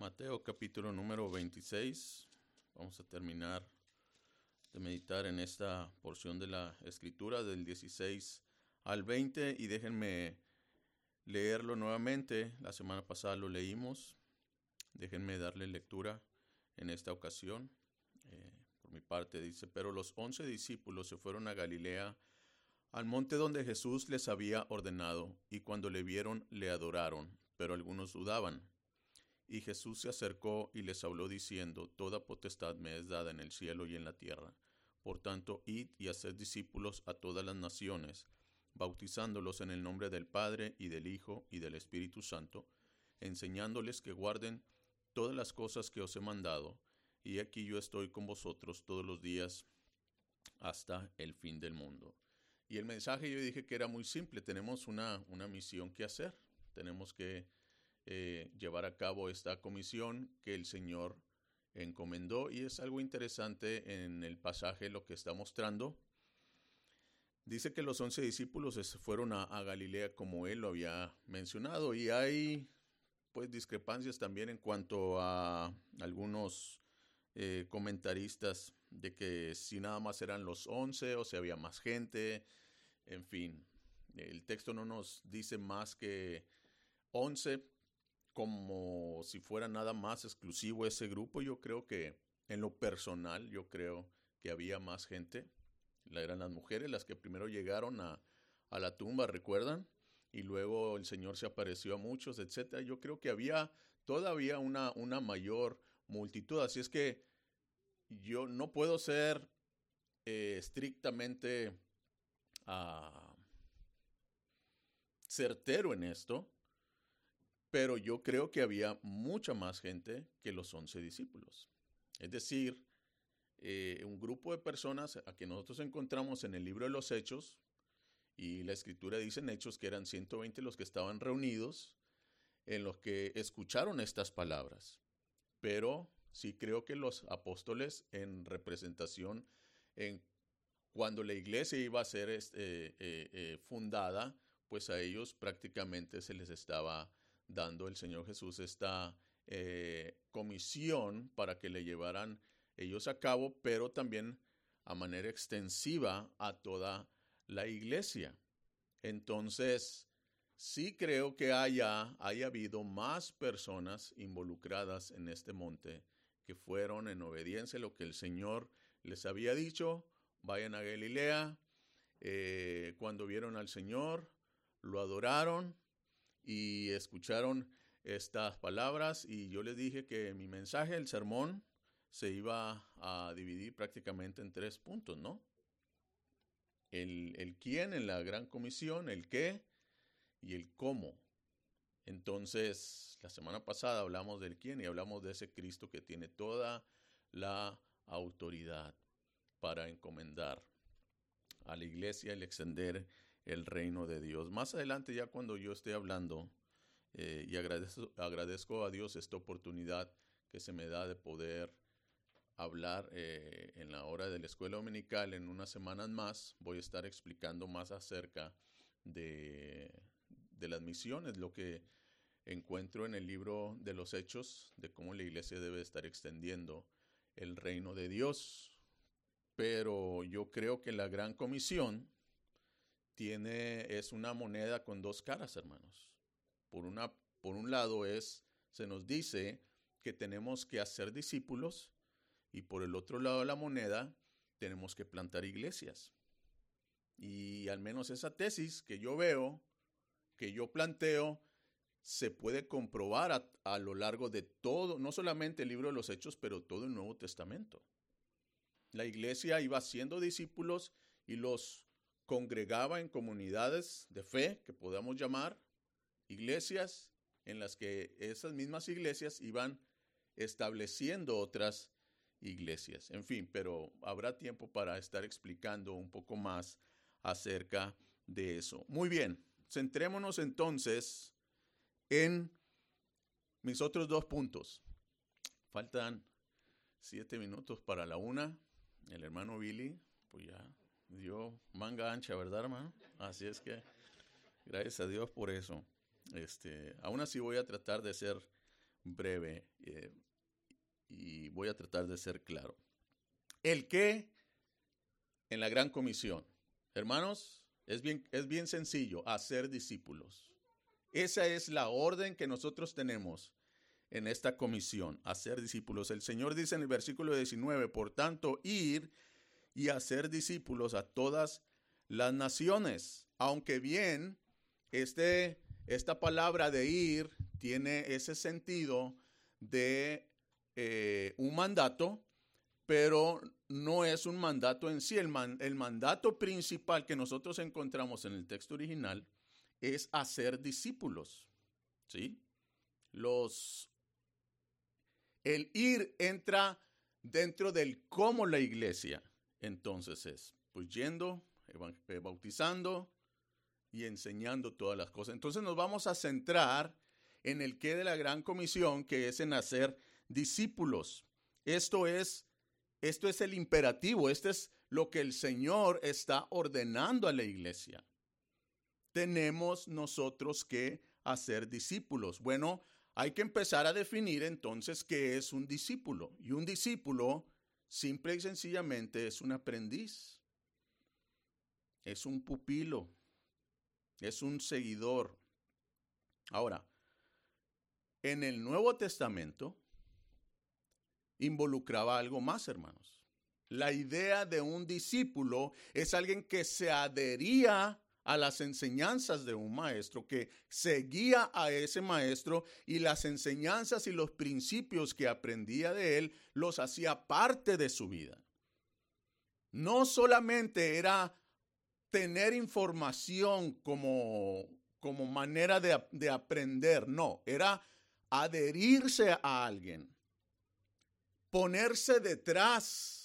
Mateo capítulo número 26. Vamos a terminar de meditar en esta porción de la escritura del 16 al 20 y déjenme leerlo nuevamente. La semana pasada lo leímos. Déjenme darle lectura en esta ocasión. Eh, por mi parte dice, pero los once discípulos se fueron a Galilea, al monte donde Jesús les había ordenado, y cuando le vieron le adoraron, pero algunos dudaban. Y Jesús se acercó y les habló diciendo, Toda potestad me es dada en el cielo y en la tierra. Por tanto, id y haced discípulos a todas las naciones, bautizándolos en el nombre del Padre y del Hijo y del Espíritu Santo, enseñándoles que guarden todas las cosas que os he mandado, y aquí yo estoy con vosotros todos los días hasta el fin del mundo. Y el mensaje yo dije que era muy simple, tenemos una, una misión que hacer, tenemos que eh, llevar a cabo esta comisión que el Señor encomendó. Y es algo interesante en el pasaje lo que está mostrando. Dice que los once discípulos fueron a, Galilea como él lo había mencionado. Y hay pues discrepancias también en cuanto a algunos eh, comentaristas de que si nada más eran los once o si había más gente, en fin, el texto no nos dice más que once, como si fuera nada más exclusivo ese grupo. Yo creo que en lo personal, yo creo que había más gente. Eran las mujeres las que primero llegaron a, a la tumba, ¿recuerdan? Y luego el Señor se apareció a muchos, etc. Yo creo que había todavía una, una mayor multitud. Así es que yo no puedo ser eh, estrictamente uh, certero en esto, pero yo creo que había mucha más gente que los once discípulos. Es decir, eh, un grupo de personas a que nosotros encontramos en el libro de los Hechos, y la escritura dice en Hechos que eran 120 los que estaban reunidos, en los que escucharon estas palabras. Pero sí creo que los apóstoles en representación, en cuando la iglesia iba a ser este, eh, eh, fundada, pues a ellos prácticamente se les estaba dando el Señor Jesús esta eh, comisión para que le llevaran ellos a cabo, pero también a manera extensiva a toda la iglesia. Entonces, sí creo que haya, haya habido más personas involucradas en este monte que fueron en obediencia a lo que el Señor les había dicho, vayan a Galilea, eh, cuando vieron al Señor, lo adoraron y escucharon estas palabras y yo les dije que mi mensaje, el sermón, se iba a dividir prácticamente en tres puntos, ¿no? El, el quién en la gran comisión, el qué y el cómo. Entonces, la semana pasada hablamos del quién y hablamos de ese Cristo que tiene toda la autoridad para encomendar a la iglesia el extender el reino de Dios. Más adelante, ya cuando yo esté hablando, eh, y agradezco, a Dios esta oportunidad que se me da de poder hablar eh, en la hora de la escuela dominical en unas semanas más, voy a estar explicando más acerca de, de las misiones, lo que encuentro en el libro de los hechos, de cómo la iglesia debe estar extendiendo el reino de Dios. Pero yo creo que la gran comisión tiene, es una moneda con dos caras, hermanos. Por, una, por un lado es, se nos dice que tenemos que hacer discípulos y por el otro lado de la moneda tenemos que plantar iglesias. Y al menos esa tesis que yo veo, que yo planteo, se puede comprobar a, a, lo largo de todo, no solamente el libro de los Hechos, pero todo el Nuevo Testamento. La iglesia iba haciendo discípulos y los congregaba en comunidades de fe, que podamos llamar, iglesias en las que esas mismas iglesias iban estableciendo otras iglesias. En fin, pero habrá tiempo para estar explicando un poco más acerca de eso. Muy bien, centrémonos entonces en mis otros dos puntos. Faltan siete minutos para la una. El hermano Billy, pues ya dio manga ancha, ¿verdad, hermano? Así es que gracias a Dios por eso. Este, aún así voy a tratar de ser breve eh, y voy a tratar de ser claro. El qué en la gran comisión. Hermanos, es bien, es bien sencillo, hacer discípulos. Esa es la orden que nosotros tenemos en esta comisión, hacer discípulos. El Señor dice en el versículo 19, por tanto, ir y hacer discípulos a todas las naciones. Aunque bien, este, esta palabra de ir tiene ese sentido de eh, un mandato, pero no es un mandato en sí. El, el mandato principal que nosotros encontramos en el texto original es hacer discípulos. ¿Sí? Los el ir entra dentro del cómo la iglesia entonces es, pues yendo, eh, bautizando y enseñando todas las cosas. Entonces nos vamos a centrar en el qué de la gran comisión, que es en hacer discípulos. Esto es, esto es el imperativo, este es lo que el Señor está ordenando a la iglesia. Tenemos nosotros que hacer discípulos. Bueno, hay que empezar a definir entonces qué es un discípulo. Y un discípulo, simple y sencillamente, es un aprendiz, es un pupilo, es un seguidor. Ahora, en el Nuevo Testamento involucraba algo más, hermanos. La idea de un discípulo es alguien que se adhería a las enseñanzas de un maestro, que seguía a ese maestro y las enseñanzas y los principios que aprendía de él los hacía parte de su vida. No solamente era tener información como, como manera de, de aprender, no, era adherirse a alguien, ponerse detrás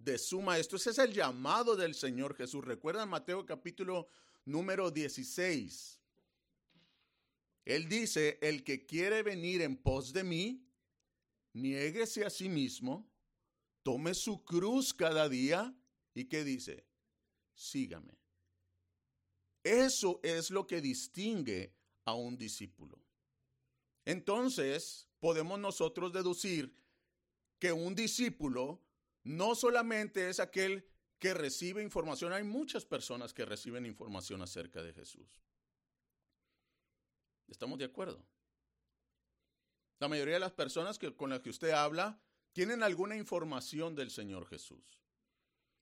de su maestro. Ese es el llamado del Señor Jesús. Recuerdan Mateo capítulo número 16. Él dice, el que quiere venir en pos de mí, niéguese a sí mismo, tome su cruz cada día y que dice, sígame. Eso es lo que distingue a un discípulo. Entonces, podemos nosotros deducir que un discípulo no solamente es aquel que recibe información, hay muchas personas que reciben información acerca de Jesús. ¿Estamos de acuerdo? La mayoría de las personas que, con las que usted habla tienen alguna información del Señor Jesús.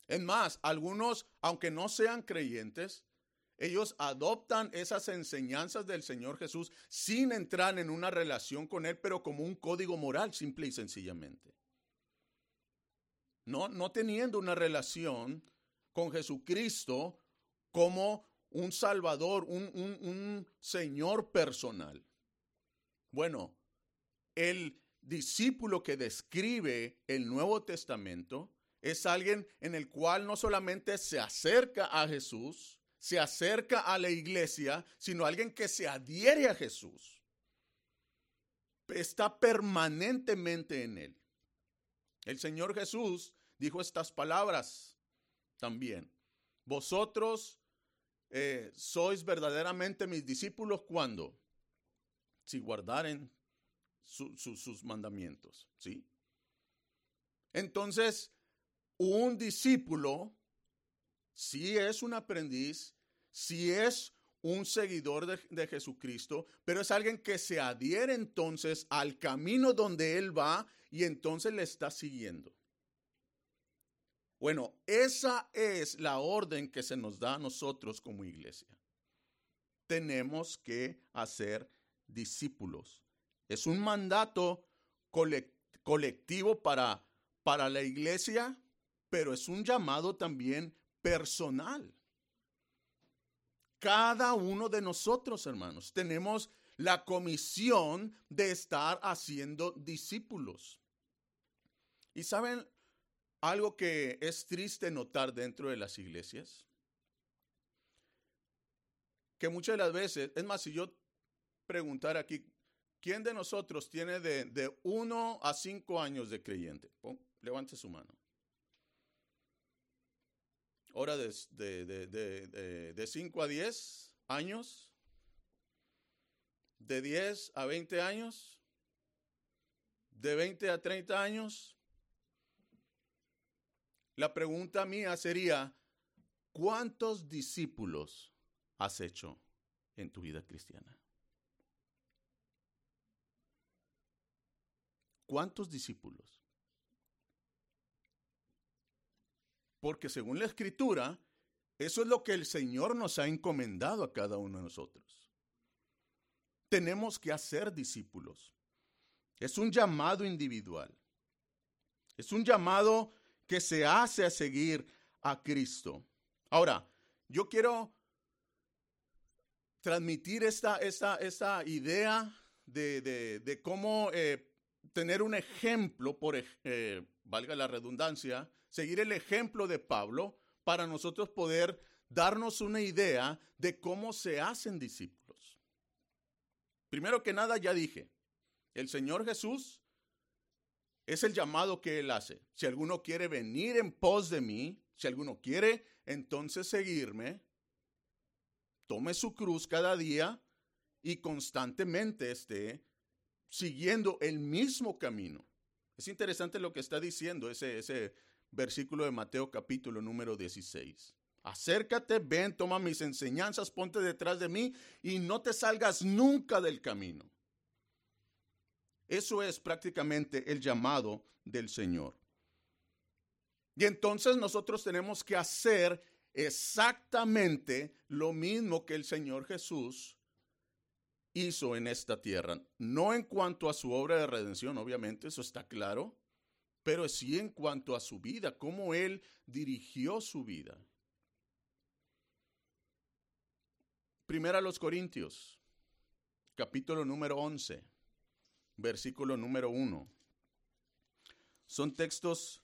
Es más, algunos, aunque no sean creyentes, ellos adoptan esas enseñanzas del Señor Jesús sin entrar en una relación con Él, pero como un código moral, simple y sencillamente no, teniendo una relación con Jesucristo como un Salvador, un, un Señor personal. Bueno, el discípulo que describe el Nuevo Testamento es alguien en el cual no solamente se acerca a Jesús, se acerca a la iglesia, sino alguien que se adhiere a Jesús. Está permanentemente en él. El Señor Jesús dijo estas palabras también. Vosotros eh, sois verdaderamente mis discípulos cuando, si guardaren sus mandamientos, ¿sí? Entonces, un discípulo, si es un aprendiz, si es un seguidor de, de, Jesucristo, pero es alguien que se adhiere entonces al camino donde Él va y entonces le está siguiendo. Bueno, esa es la orden que se nos da a nosotros como iglesia. Tenemos que hacer discípulos. Es un mandato colectivo para, para la iglesia, pero es un llamado también personal. Cada uno de nosotros, hermanos, tenemos la comisión de estar haciendo discípulos. Y saben, algo que es triste notar dentro de las iglesias, que muchas de las veces, es más, si yo preguntar aquí, ¿quién de nosotros tiene de, de uno a cinco años de creyente? levante su mano. Ahora de, de, de 5 a 10 años, de 10 a 20 años, de 20 a 30 años, la pregunta mía sería, ¿cuántos discípulos has hecho en tu vida cristiana? ¿Cuántos discípulos? Porque según la escritura, eso es lo que el Señor nos ha encomendado a cada uno de nosotros. Tenemos que hacer discípulos. Es un llamado individual. Es un llamado que se hace a seguir a Cristo. Ahora, yo quiero transmitir esta, idea de, cómo eh, tener un ejemplo, por, eh, valga la redundancia, seguir el ejemplo de Pablo para nosotros poder darnos una idea de cómo se hacen discípulos. Primero que nada, ya dije, el Señor Jesús es el llamado que Él hace. Si alguno quiere venir en pos de mí, si alguno quiere entonces seguirme, tome su cruz cada día y constantemente esté siguiendo el mismo camino. Es interesante lo que está diciendo ese, ese versículo de Mateo capítulo número 16. Acércate, ven, toma mis enseñanzas, ponte detrás de mí y no te salgas nunca del camino. Eso es prácticamente el llamado del Señor. Y entonces nosotros tenemos que hacer exactamente lo mismo que el Señor Jesús hizo en esta tierra. No en cuanto a su obra de redención, obviamente, eso está claro, pero sí en cuanto a su vida, cómo Él dirigió su vida. Primera a los Corintios, capítulo número 11, versículo número 1. Son textos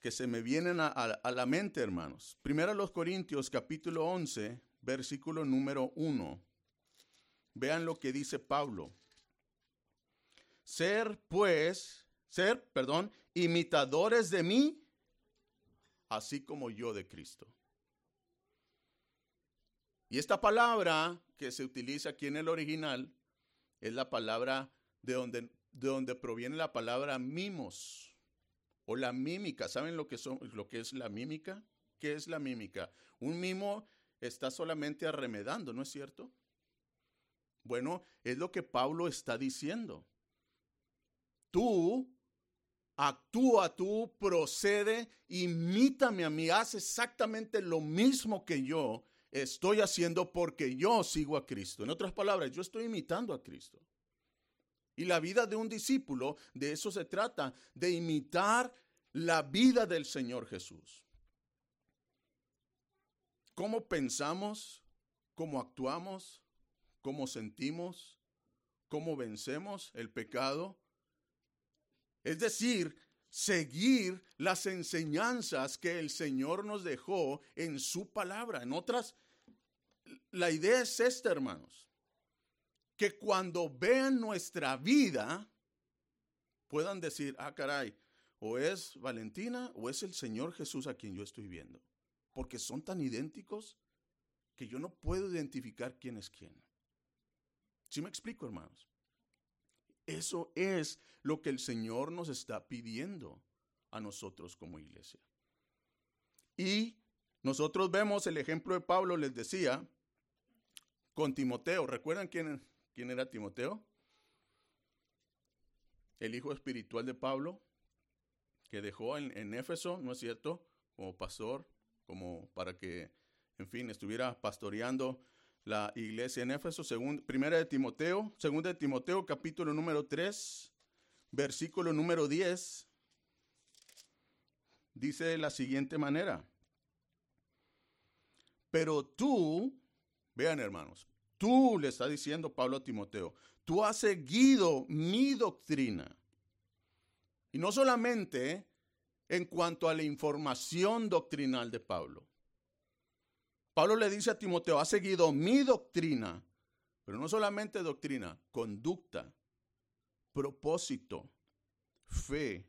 que se me vienen a, la mente, hermanos. Primero los Corintios, capítulo 11, versículo número 1. Vean lo que dice Pablo. Ser, pues, ser, perdón, imitadores de mí, así como yo de Cristo. Y esta palabra que se utiliza aquí en el original es la palabra de donde, de donde proviene la palabra mimos o la mímica. ¿Saben lo que, son, lo que es la mímica? ¿Qué es la mímica? Un mimo está solamente arremedando, ¿no es cierto? Bueno, es lo que Pablo está diciendo. Tú actúa, tú procede, imítame a mí, haz exactamente lo mismo que yo estoy haciendo porque yo sigo a Cristo. En otras palabras, yo estoy imitando a Cristo. Y la vida de un discípulo, de eso se trata, de imitar la vida del Señor Jesús. ¿Cómo pensamos? ¿Cómo actuamos? ¿Cómo sentimos? ¿Cómo vencemos el pecado? Es decir, seguir las enseñanzas que el Señor nos dejó en su palabra. En otras, la idea es esta, hermanos que cuando vean nuestra vida puedan decir, ah, caray, o es Valentina o es el Señor Jesús a quien yo estoy viendo. Porque son tan idénticos que yo no puedo identificar quién es quién. ¿Sí me explico, hermanos? Eso es lo que el Señor nos está pidiendo a nosotros como iglesia. Y nosotros vemos el ejemplo de Pablo, les decía, con Timoteo. ¿Recuerdan quién, ¿Quién era Timoteo? El hijo espiritual de Pablo, que dejó en, Éfeso, ¿no es cierto? Como pastor, como para que, en fin, estuviera pastoreando la iglesia en Éfeso, según primera de Timoteo, segunda de Timoteo, capítulo número 3, versículo número 10, dice de la siguiente manera. Pero tú, vean hermanos, Tú, le está diciendo Pablo a Timoteo, tú has seguido mi doctrina. Y no solamente en cuanto a la información doctrinal de Pablo. Pablo le dice a Timoteo, has seguido mi doctrina, pero no solamente doctrina, conducta, propósito, fe,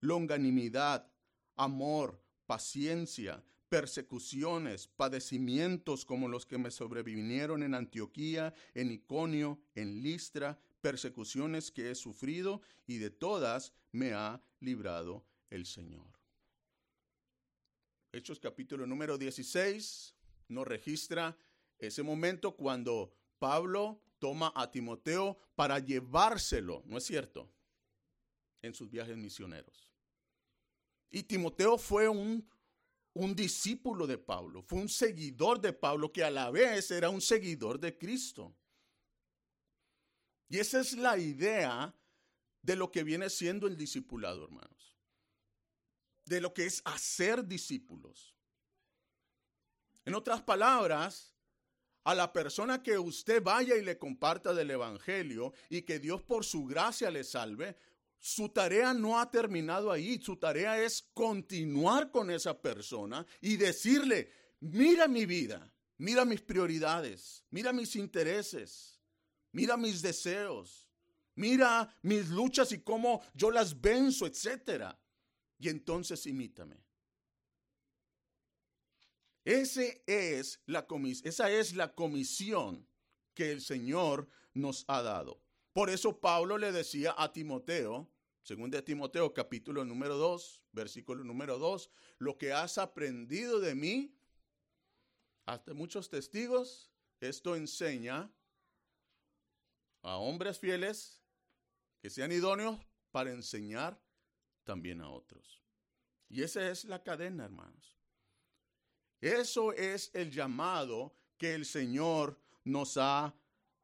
longanimidad, amor, paciencia, persecuciones, padecimientos como los que me sobrevinieron en Antioquía, en Iconio, en Listra, persecuciones que he sufrido y de todas me ha librado el Señor. Hechos capítulo número 16 nos registra ese momento cuando Pablo toma a Timoteo para llevárselo, ¿no es cierto? En sus viajes misioneros. Y Timoteo fue un, un discípulo de Pablo, fue un seguidor de Pablo que a la vez era un seguidor de Cristo. Y esa es la idea de lo que viene siendo el discipulado, hermanos. De lo que es hacer discípulos. En otras palabras, a la persona que usted vaya y le comparta del Evangelio y que Dios por su gracia le salve, su tarea no ha terminado ahí. Su tarea es continuar con esa persona y decirle, mira mi vida, mira mis prioridades, mira mis intereses mira mis deseos, mira mis luchas y cómo yo las venzo, etc. Y entonces imítame. Es la esa es la comisión que el Señor nos ha dado. Por eso Pablo le decía a Timoteo, según de Timoteo capítulo número 2, versículo número 2, lo que has aprendido de mí, hasta muchos testigos, esto enseña a hombres fieles que sean idóneos para enseñar también a otros. Y esa es la cadena, hermanos. Eso es el llamado que el Señor nos ha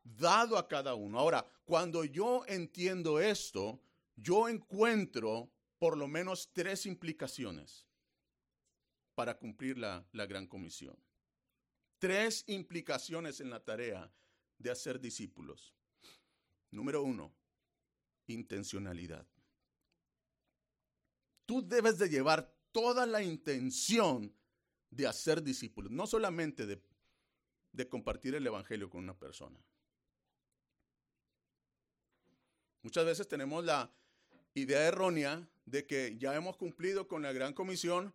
dado a cada uno. Ahora, cuando yo entiendo esto, yo encuentro por lo menos tres implicaciones para cumplir la, la gran comisión. Tres implicaciones en la tarea de hacer discípulos. Número uno, intencionalidad. Tú debes de llevar toda la intención de hacer discípulos, no solamente de, de compartir el Evangelio con una persona. Muchas veces tenemos la idea errónea de que ya hemos cumplido con la gran comisión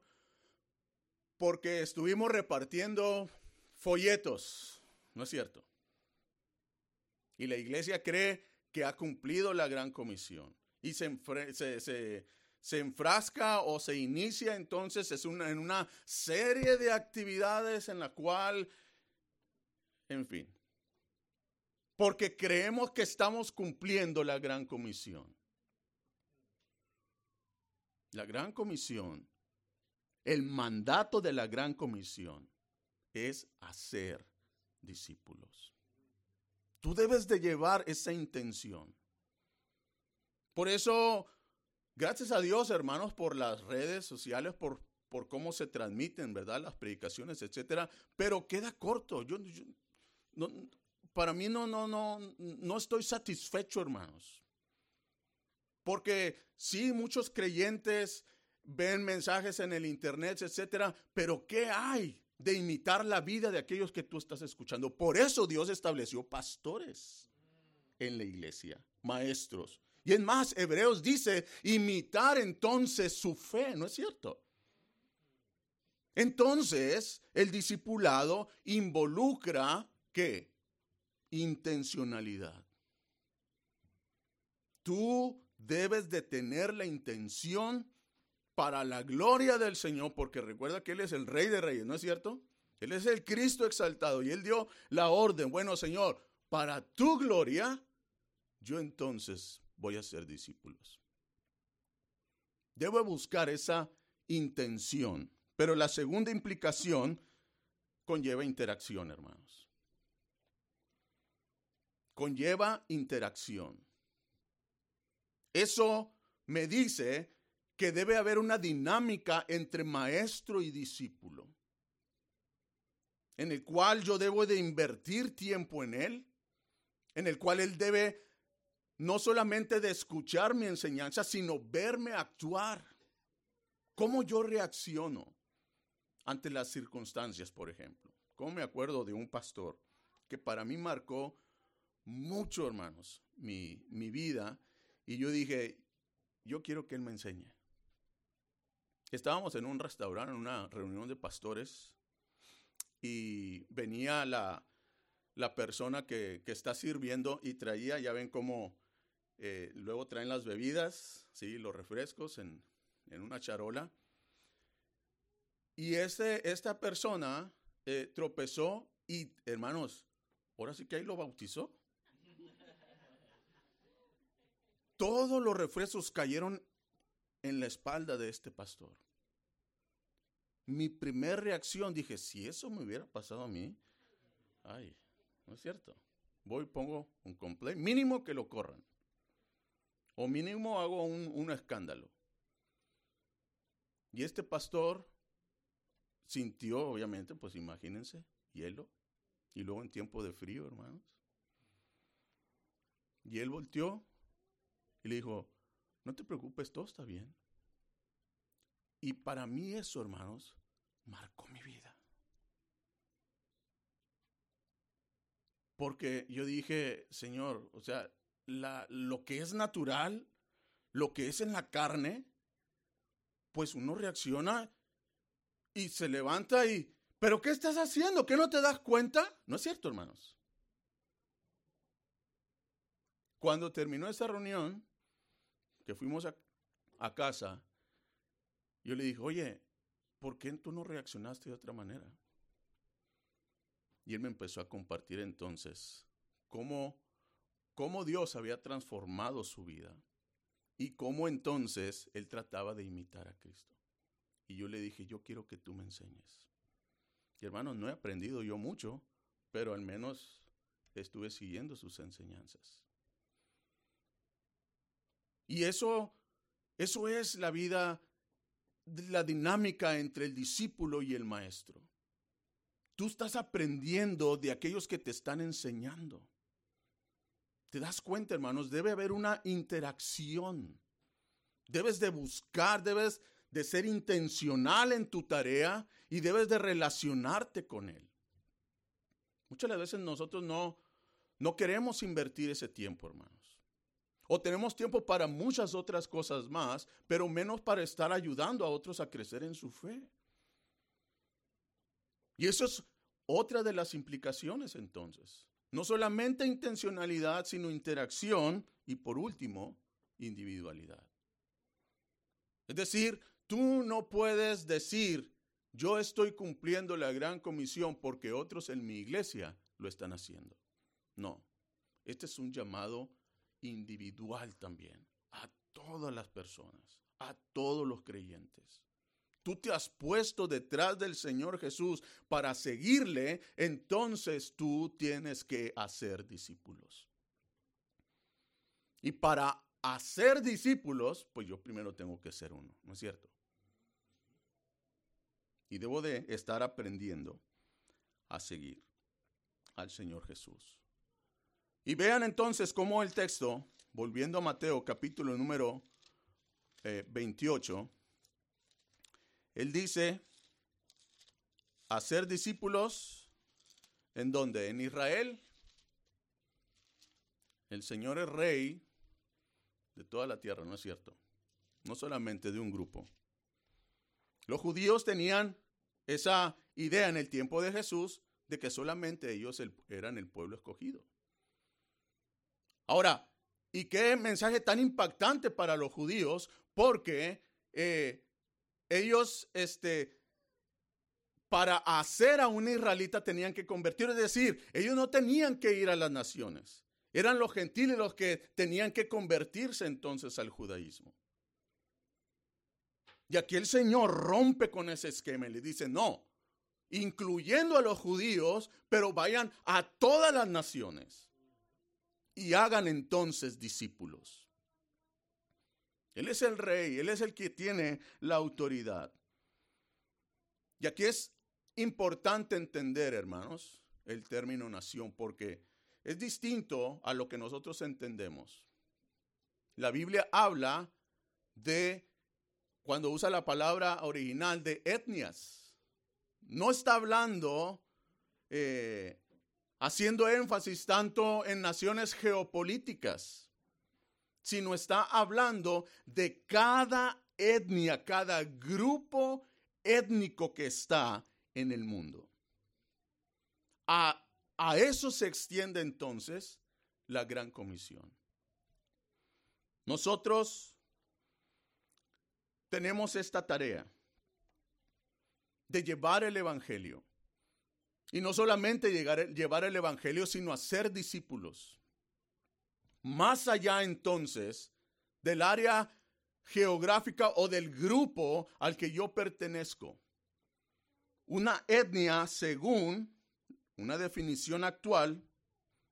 porque estuvimos repartiendo folletos. ¿No es cierto? Y la iglesia cree que ha cumplido la gran comisión. Y se, se, enfrasca o se inicia entonces es en una serie de actividades en la cual, en fin, porque creemos que estamos cumpliendo la gran comisión. La gran comisión, el mandato de la gran comisión es hacer discípulos. Tú debes de llevar esa intención. Por eso, gracias a Dios, hermanos, por las redes sociales, por, por cómo se transmiten, ¿verdad? Las predicaciones, etcétera. Pero queda corto. Yo, no, para mí no, no, no, no estoy satisfecho, hermanos. Porque sí, muchos creyentes ven mensajes en el internet, etcétera, pero ¿qué hay? de imitar la vida de aquellos que tú estás escuchando. Por eso Dios estableció pastores en la iglesia, maestros. Y en más, Hebreos dice, imitar entonces su fe, ¿no es cierto? Entonces, el discipulado involucra qué? Intencionalidad. Tú debes de tener la intención para la gloria del Señor, porque recuerda que Él es el Rey de Reyes, ¿no es cierto? Él es el Cristo exaltado y Él dio la orden, bueno Señor, para tu gloria, yo entonces voy a ser discípulos. Debo buscar esa intención, pero la segunda implicación conlleva interacción, hermanos. Conlleva interacción. Eso me dice que debe haber una dinámica entre maestro y discípulo, en el cual yo debo de invertir tiempo en él, en el cual él debe no solamente de escuchar mi enseñanza, sino verme actuar. ¿Cómo yo reacciono ante las circunstancias, por ejemplo? ¿Cómo me acuerdo de un pastor que para mí marcó mucho, hermanos, mi, mi vida? Y yo dije, yo quiero que él me enseñe. Estábamos en un restaurante, en una reunión de pastores, y venía la, la persona que, está sirviendo y traía, ya ven cómo eh, luego traen las bebidas, ¿sí? los refrescos en, una charola. Y este, esta persona eh, tropezó y, hermanos, ahora sí que ahí lo bautizó. Todos los refrescos cayeron en la espalda de este pastor. Mi primera reacción, dije, si eso me hubiera pasado a mí, ay, no es cierto. Voy, pongo un complaint, mínimo que lo corran. O mínimo hago un, un escándalo. Y este pastor sintió, obviamente, pues imagínense, hielo. Y luego en tiempo de frío, hermanos. Y él volteó y le dijo, no te preocupes, todo está bien. Y para mí eso, hermanos, marcó mi vida. Porque yo dije, Señor, o sea, la, lo que es natural, lo que es en la carne, pues uno reacciona y se levanta y, pero ¿qué estás haciendo? ¿Qué no te das cuenta? No es cierto, hermanos. Cuando terminó esa reunión, que fuimos a, casa, yo le dije, oye, ¿por qué tú no reaccionaste de otra manera? Y él me empezó a compartir entonces cómo, cómo Dios había transformado su vida y cómo entonces él trataba de imitar a Cristo. Y yo le dije, yo quiero que tú me enseñes. Y hermanos, no he aprendido yo mucho, pero al menos estuve siguiendo sus enseñanzas. Y eso, eso es la vida, la dinámica entre el discípulo y el maestro. Tú estás aprendiendo de aquellos que te están enseñando. ¿Te das cuenta, hermanos? Debe haber una interacción. Debes de buscar, debes de ser intencional en tu tarea y debes de relacionarte con él. Muchas veces nosotros no, no queremos invertir ese tiempo, hermanos. O tenemos tiempo para muchas otras cosas más, pero menos para estar ayudando a otros a crecer en su fe. Y eso es otra de las implicaciones entonces. No solamente intencionalidad, sino interacción y por último, individualidad. Es decir, tú no puedes decir, yo estoy cumpliendo la gran comisión porque otros en mi iglesia lo están haciendo. No, este es un llamado individual también a todas las personas, a todos los creyentes tú te has puesto detrás del Señor Jesús para seguirle, entonces tú tienes que hacer discípulos. Y para hacer discípulos, pues yo primero tengo que ser uno, ¿no es cierto? Y debo de estar aprendiendo a seguir al Señor Jesús. Y vean entonces cómo el texto, volviendo a Mateo capítulo número 28, eh, él dice, hacer discípulos en donde? En Israel. El Señor es rey de toda la tierra, ¿no es cierto? No solamente de un grupo. Los judíos tenían esa idea en el tiempo de Jesús de que solamente ellos eran el pueblo escogido. Ahora, ¿y qué mensaje tan impactante para los judíos? Porque eh, ellos, este, para hacer a un israelita tenían que convertir, es decir, ellos no tenían que ir a las naciones. Eran los gentiles los que tenían que convertirse entonces al judaísmo. Y aquí el Señor rompe con ese esquema y le dice, no, incluyendo a los judíos, pero vayan a todas las naciones y hagan entonces discípulos. Él es el rey, Él es el que tiene la autoridad. Y aquí es importante entender, hermanos, el término nación, porque es distinto a lo que nosotros entendemos. La Biblia habla de, cuando usa la palabra original, de etnias. No está hablando, eh, haciendo énfasis tanto en naciones geopolíticas sino está hablando de cada etnia, cada grupo étnico que está en el mundo. A a eso se extiende entonces la gran comisión. Nosotros tenemos esta tarea de llevar el Evangelio. Y no solamente llevar el Evangelio, sino hacer discípulos. Más allá entonces del área geográfica o del grupo al que yo pertenezco. Una etnia, según una definición actual,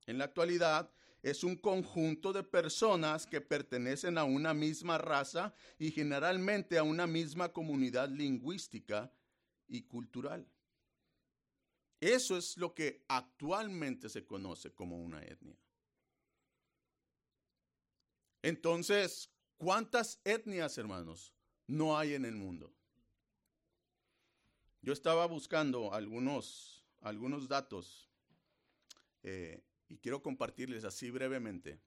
en la actualidad, es un conjunto de personas que pertenecen a una misma raza y generalmente a una misma comunidad lingüística y cultural. Eso es lo que actualmente se conoce como una etnia. Entonces, ¿cuántas etnias, hermanos, no hay en el mundo? Yo estaba buscando algunos, algunos datos eh, y quiero compartirles así brevemente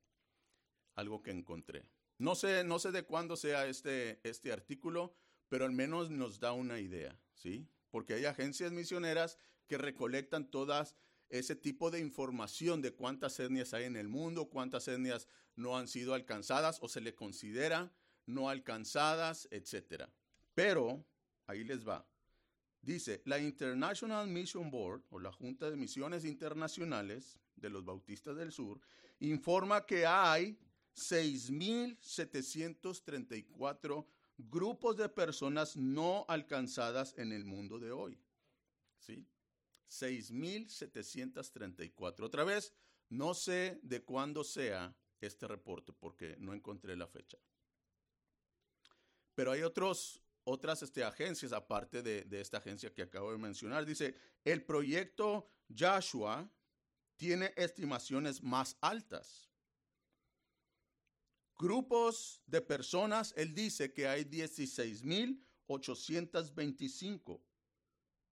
algo que encontré. No sé, no sé de cuándo sea este, este artículo, pero al menos nos da una idea, ¿sí? Porque hay agencias misioneras que recolectan todas ese tipo de información de cuántas etnias hay en el mundo, cuántas etnias no han sido alcanzadas o se le considera no alcanzadas, etc. Pero, ahí les va. Dice, la International Mission Board, o la Junta de Misiones Internacionales de los Bautistas del Sur, informa que hay 6.734 grupos de personas no alcanzadas en el mundo de hoy. ¿Sí? 6.734. Otra vez, no sé de cuándo sea este reporte porque no encontré la fecha. Pero hay otros otras este, agencias, aparte de, de esta agencia que acabo de mencionar. Dice, el proyecto Joshua tiene estimaciones más altas. Grupos de personas, él dice que hay 16.825,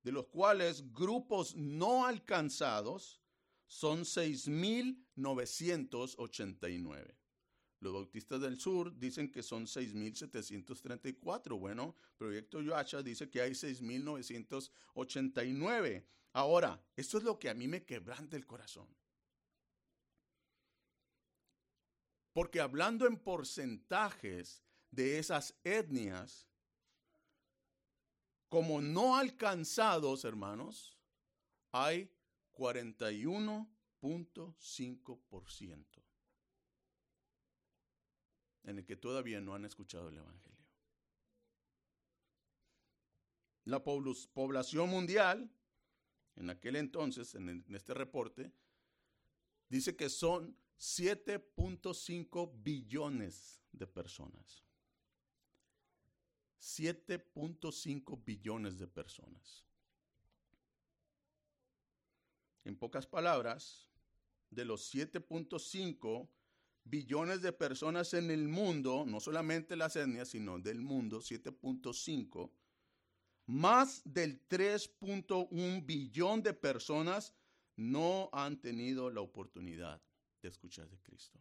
de los cuales grupos no alcanzados son 6.989. Los bautistas del sur dicen que son 6.734. Bueno, Proyecto Yoacha dice que hay 6.989. Ahora, esto es lo que a mí me quebranta el corazón. Porque hablando en porcentajes de esas etnias, como no alcanzados, hermanos, hay 41.5% en el que todavía no han escuchado el Evangelio. La población mundial, en aquel entonces, en, este reporte, dice que son 7.5 billones de personas. 7.5 billones de personas. En pocas palabras, de los 7.5 billones de personas en el mundo, no solamente las etnias, sino del mundo, 7.5, más del 3.1 billón de personas no han tenido la oportunidad de escuchar de Cristo.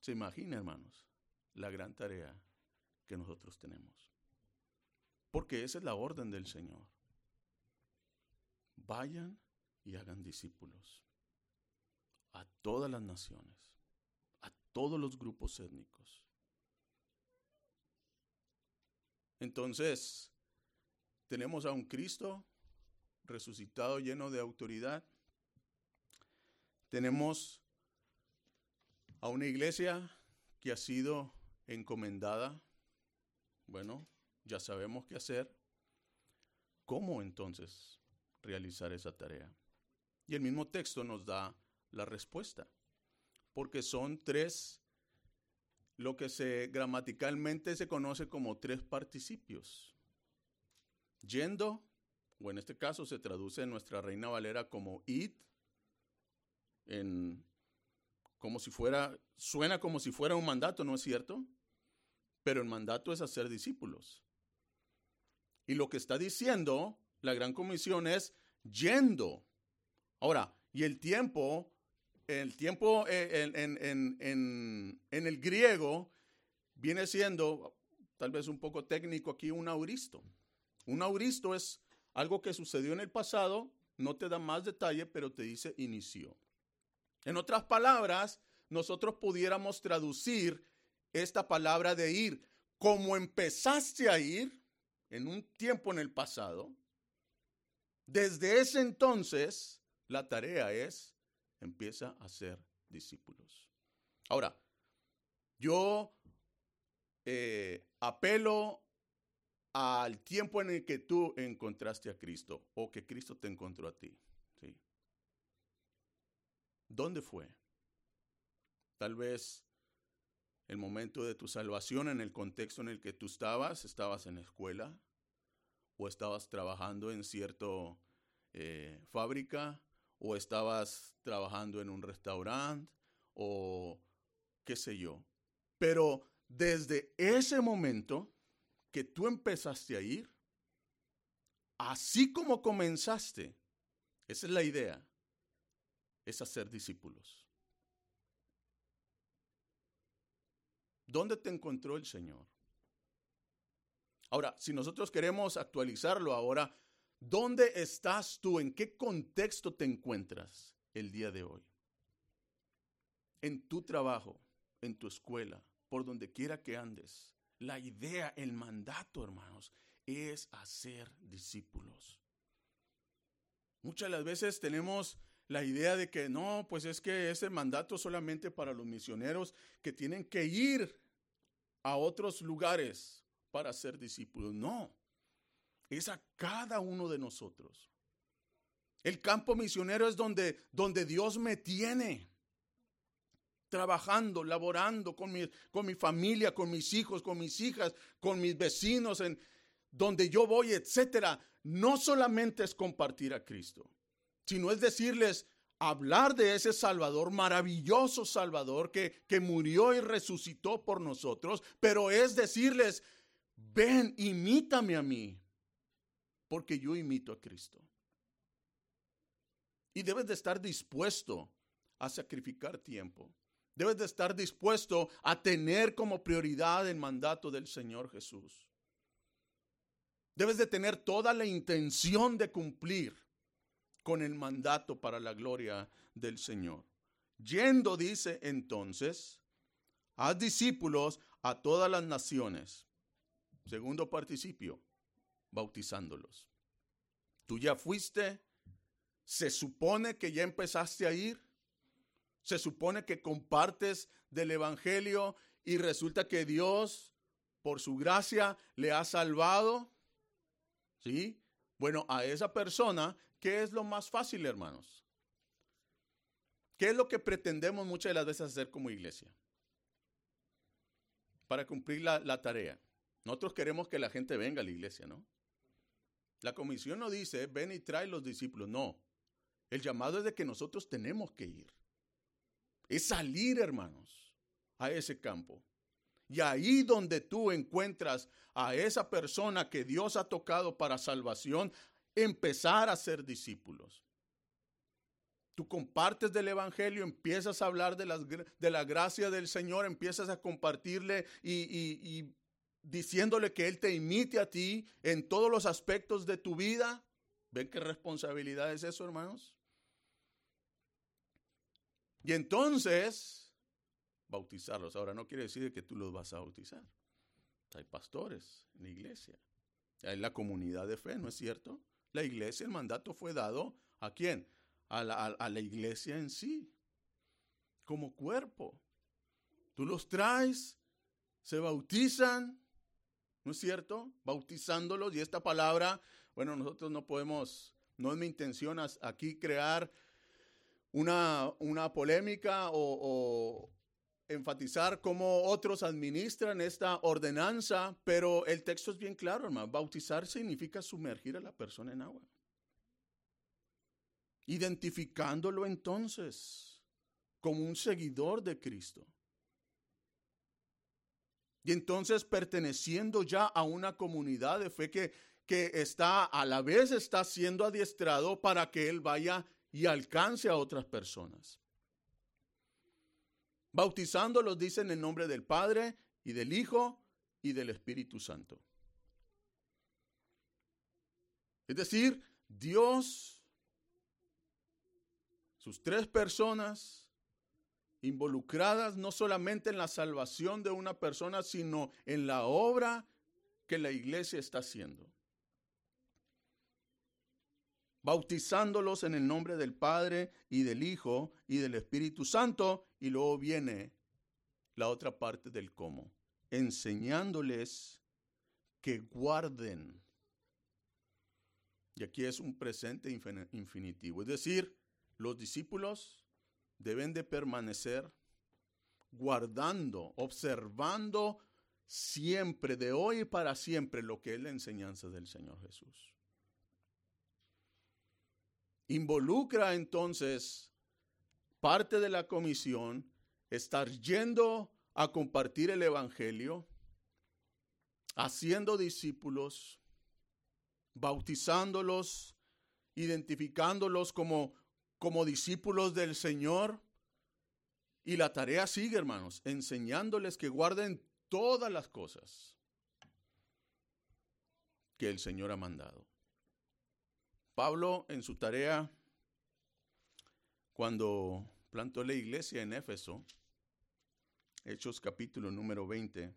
¿Se imagina, hermanos, la gran tarea que nosotros tenemos? Porque esa es la orden del Señor. Vayan y hagan discípulos a todas las naciones, a todos los grupos étnicos. Entonces, tenemos a un Cristo resucitado lleno de autoridad. Tenemos a una iglesia que ha sido encomendada. Bueno, ya sabemos qué hacer. ¿Cómo entonces realizar esa tarea? Y el mismo texto nos da la respuesta, porque son tres, lo que se gramaticalmente se conoce como tres participios. Yendo, o en este caso se traduce en nuestra Reina Valera como id, en, como si fuera, suena como si fuera un mandato, ¿no es cierto? Pero el mandato es hacer discípulos. Y lo que está diciendo la gran comisión es yendo. Ahora, y el tiempo el tiempo eh, en, el griego viene siendo, tal vez un poco técnico aquí, un auristo. Un auristo es algo que sucedió en el pasado no te da más detalle, pero te dice inició. En otras palabras, nosotros pudiéramos traducir esta palabra de ir. Como empezaste a ir en un tiempo en el pasado, desde ese entonces la tarea es, empieza a ser discípulos. Ahora, yo eh, apelo al tiempo en el que tú encontraste a Cristo o que Cristo te encontró a ti. ¿sí? ¿Dónde fue? Tal vez el momento de tu salvación en el contexto en el que tú estabas, estabas en la escuela o estabas trabajando en cierta eh, fábrica o estabas trabajando en un restaurante o qué sé yo. Pero desde ese momento que tú empezaste a ir, así como comenzaste, esa es la idea, es hacer discípulos. ¿Dónde te encontró el Señor? Ahora, si nosotros queremos actualizarlo ahora, ¿dónde estás tú? ¿En qué contexto te encuentras el día de hoy? En tu trabajo, en tu escuela, por donde quiera que andes. La idea, el mandato, hermanos, es hacer discípulos. Muchas de las veces tenemos la idea de que no, pues es que ese mandato solamente para los misioneros que tienen que ir a otros lugares para ser discípulos. No, es a cada uno de nosotros. El campo misionero es donde, donde Dios me tiene trabajando, laborando con mi, con mi familia, con mis hijos, con mis hijas, con mis vecinos, en donde yo voy, etcétera. No solamente es compartir a Cristo, sino es decirles, hablar de ese Salvador, maravilloso Salvador que, que murió y resucitó por nosotros, pero es decirles, ven, imítame a mí, porque yo imito a Cristo. Y debes de estar dispuesto a sacrificar tiempo. Debes de estar dispuesto a tener como prioridad el mandato del Señor Jesús. Debes de tener toda la intención de cumplir con el mandato para la gloria del Señor. Yendo, dice entonces, haz discípulos a todas las naciones. Segundo participio, bautizándolos. Tú ya fuiste, se supone que ya empezaste a ir, se supone que compartes del Evangelio y resulta que Dios, por su gracia, le ha salvado. ¿Sí? Bueno, a esa persona ¿Qué es lo más fácil, hermanos? ¿Qué es lo que pretendemos muchas de las veces hacer como iglesia? Para cumplir la, tarea. Nosotros queremos que la gente venga a la iglesia, ¿no? La comisión no dice, ven y trae los discípulos. No. El llamado es de que nosotros tenemos que ir. Es salir, hermanos, a ese campo. Y ahí donde tú encuentras a esa persona que Dios ha tocado para salvación, empezar a ser discípulos. Tú compartes del Evangelio, empiezas a hablar de, de la gracia del Señor, empiezas a compartirle y, y diciéndole que Él te imite a ti en todos los aspectos de tu vida. ¿Ven qué responsabilidad es eso, hermanos? Y entonces, bautizarlos. Ahora no quiere decir que tú los vas a bautizar. Hay pastores en la iglesia. Hay la comunidad de fe, ¿no es cierto? La iglesia, el mandato fue dado a quién? A la, iglesia en sí, como cuerpo. Tú los traes, se bautizan, ¿no es cierto? Bautizándolos y esta palabra, bueno, nosotros no podemos, no es mi intención aquí crear una, una polémica o, enfatizar cómo otros administran esta ordenanza, pero el texto es bien claro, hermano. Bautizar significa sumergir a la persona en agua. Identificándolo entonces como un seguidor de Cristo. Y entonces perteneciendo ya a una comunidad de fe que, que está a la vez está siendo adiestrado para que él vaya y alcance a otras personas. Bautizándolos, dice en el nombre del Padre y del Hijo y del Espíritu Santo. Es decir, Dios sus tres personas involucradas no solamente en la salvación de una persona, sino en la obra que la iglesia está haciendo. Bautizándolos en el nombre del Padre y del Hijo y del Espíritu Santo. Y luego viene la otra parte del cómo. Enseñándoles que guarden. Y aquí es un presente infinitivo. Es decir, los discípulos deben de permanecer guardando, observando siempre, de hoy y para siempre, lo que es la enseñanza del Señor Jesús. Involucra entonces parte de la comisión estar yendo a compartir el Evangelio, haciendo discípulos, bautizándolos, identificándolos como como discípulos del Señor. Y la tarea sigue, hermanos, enseñándoles que guarden todas las cosas que el Señor ha mandado. Pablo en su tarea, cuando plantó la iglesia en Éfeso, Hechos capítulo número 20,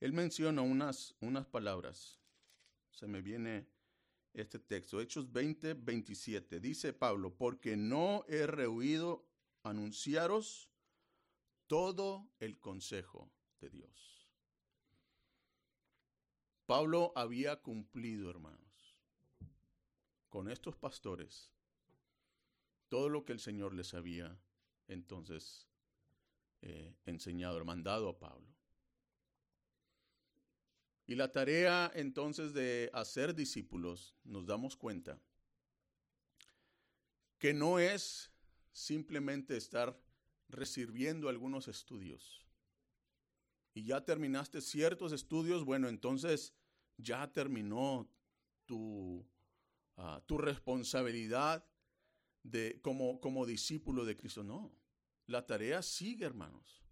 él menciona unas, unas palabras. Se me viene este texto, Hechos 20, 27. Dice Pablo, porque no he rehuido anunciaros todo el consejo de Dios. Pablo había cumplido, hermanos, con estos pastores todo lo que el Señor les había entonces eh, enseñado, mandado a Pablo. Y la tarea entonces de hacer discípulos, nos damos cuenta que no es simplemente estar recibiendo algunos estudios. Y ya terminaste ciertos estudios, bueno, entonces ya terminó tu, ah, tu responsabilidad de, como, como discípulo de Cristo. No, la tarea sigue, hermanos,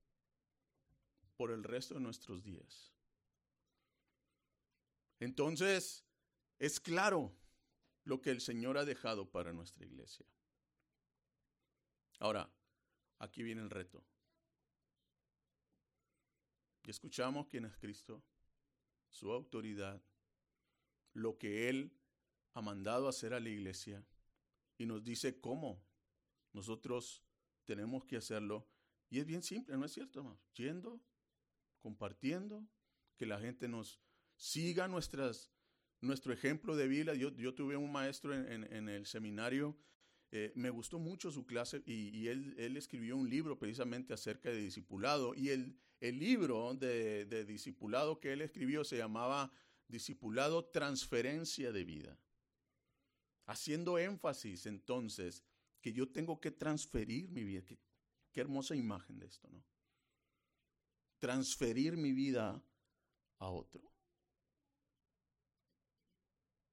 por el resto de nuestros días. Entonces, es claro lo que el Señor ha dejado para nuestra iglesia. Ahora, aquí viene el reto. Y escuchamos quién es Cristo, su autoridad, lo que Él ha mandado hacer a la iglesia y nos dice cómo nosotros tenemos que hacerlo. Y es bien simple, ¿no es cierto? Hermano? Yendo, compartiendo, que la gente nos siga nuestras, nuestro ejemplo de vida. Yo, yo tuve un maestro en, el seminario, eh, me gustó mucho su clase y, él, él, escribió un libro precisamente acerca de discipulado y el, el libro de, de discipulado que él escribió se llamaba Discipulado Transferencia de Vida. Haciendo énfasis entonces que yo tengo que transferir mi vida. Qué, hermosa imagen de esto, ¿no? Transferir mi vida a otro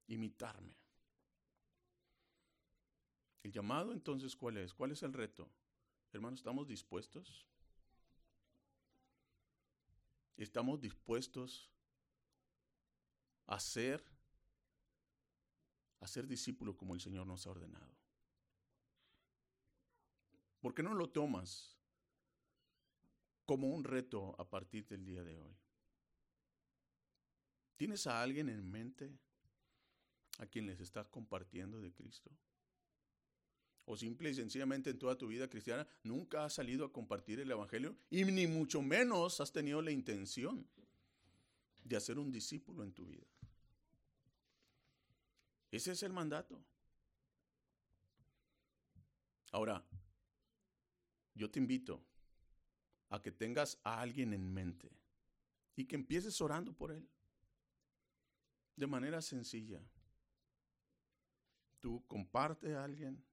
imitarme. El llamado entonces, ¿cuál es? ¿Cuál es el reto? Hermanos, ¿estamos dispuestos? ¿Estamos dispuestos a ser, a ser discípulos como el Señor nos ha ordenado? ¿Por qué no lo tomas como un reto a partir del día de hoy? ¿Tienes a alguien en mente a quien les estás compartiendo de Cristo? O simple y sencillamente en toda tu vida cristiana nunca has salido a compartir el Evangelio y ni mucho menos has tenido la intención de hacer un discípulo en tu vida. Ese es el mandato. Ahora, yo te invito a que tengas a alguien en mente y que empieces orando por él de manera sencilla. Tú comparte a alguien,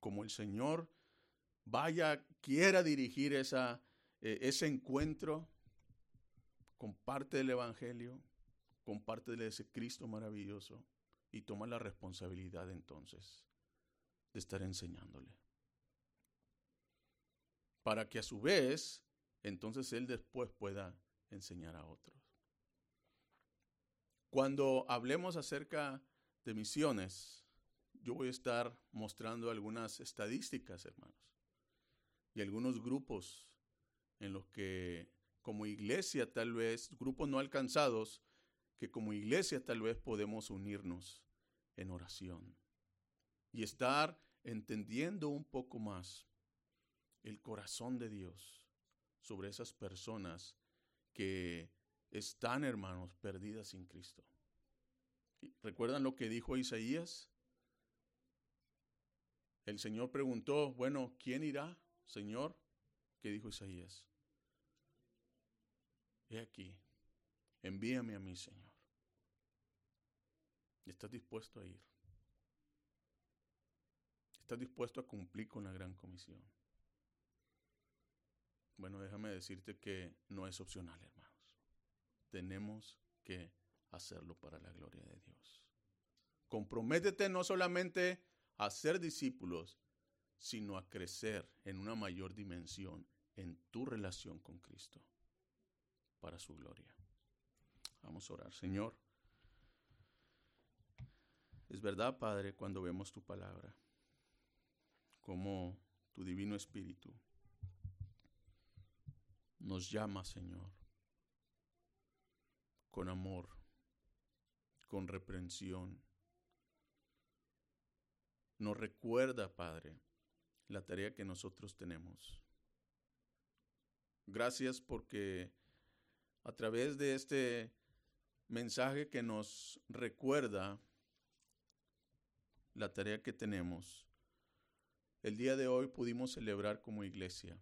como el Señor vaya, quiera dirigir esa, eh, ese encuentro, comparte el Evangelio, comparte ese Cristo maravilloso y toma la responsabilidad entonces de estar enseñándole. Para que a su vez, entonces Él después pueda enseñar a otros. Cuando hablemos acerca de misiones, yo voy a estar mostrando algunas estadísticas, hermanos, y algunos grupos en los que como iglesia tal vez, grupos no alcanzados, que como iglesia tal vez podemos unirnos en oración y estar entendiendo un poco más el corazón de Dios sobre esas personas que están, hermanos, perdidas sin Cristo. ¿Recuerdan lo que dijo Isaías? El Señor preguntó, bueno, ¿quién irá, Señor? ¿Qué dijo Isaías? He aquí, envíame a mí, Señor. ¿Estás dispuesto a ir? ¿Estás dispuesto a cumplir con la gran comisión? Bueno, déjame decirte que no es opcional, hermanos. Tenemos que hacerlo para la gloria de Dios. Comprométete no solamente a ser discípulos, sino a crecer en una mayor dimensión en tu relación con Cristo para su gloria. Vamos a orar, Señor. Es verdad, Padre, cuando vemos tu palabra, como tu divino espíritu nos llama, Señor, con amor, con reprensión. Nos recuerda, Padre, la tarea que nosotros tenemos. Gracias porque a través de este mensaje que nos recuerda la tarea que tenemos, el día de hoy pudimos celebrar como iglesia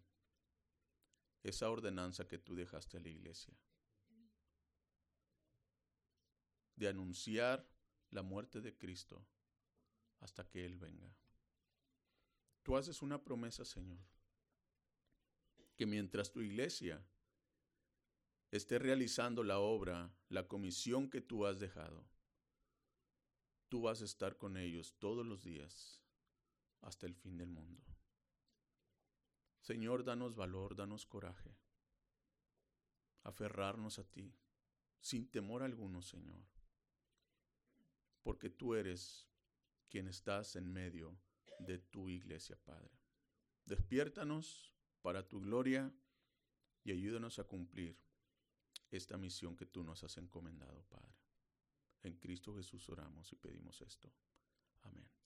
esa ordenanza que tú dejaste a la iglesia de anunciar la muerte de Cristo hasta que Él venga. Tú haces una promesa, Señor, que mientras tu iglesia esté realizando la obra, la comisión que tú has dejado, tú vas a estar con ellos todos los días hasta el fin del mundo. Señor, danos valor, danos coraje, aferrarnos a ti, sin temor alguno, Señor, porque tú eres quien estás en medio de tu iglesia, Padre. Despiértanos para tu gloria y ayúdanos a cumplir esta misión que tú nos has encomendado, Padre. En Cristo Jesús oramos y pedimos esto. Amén.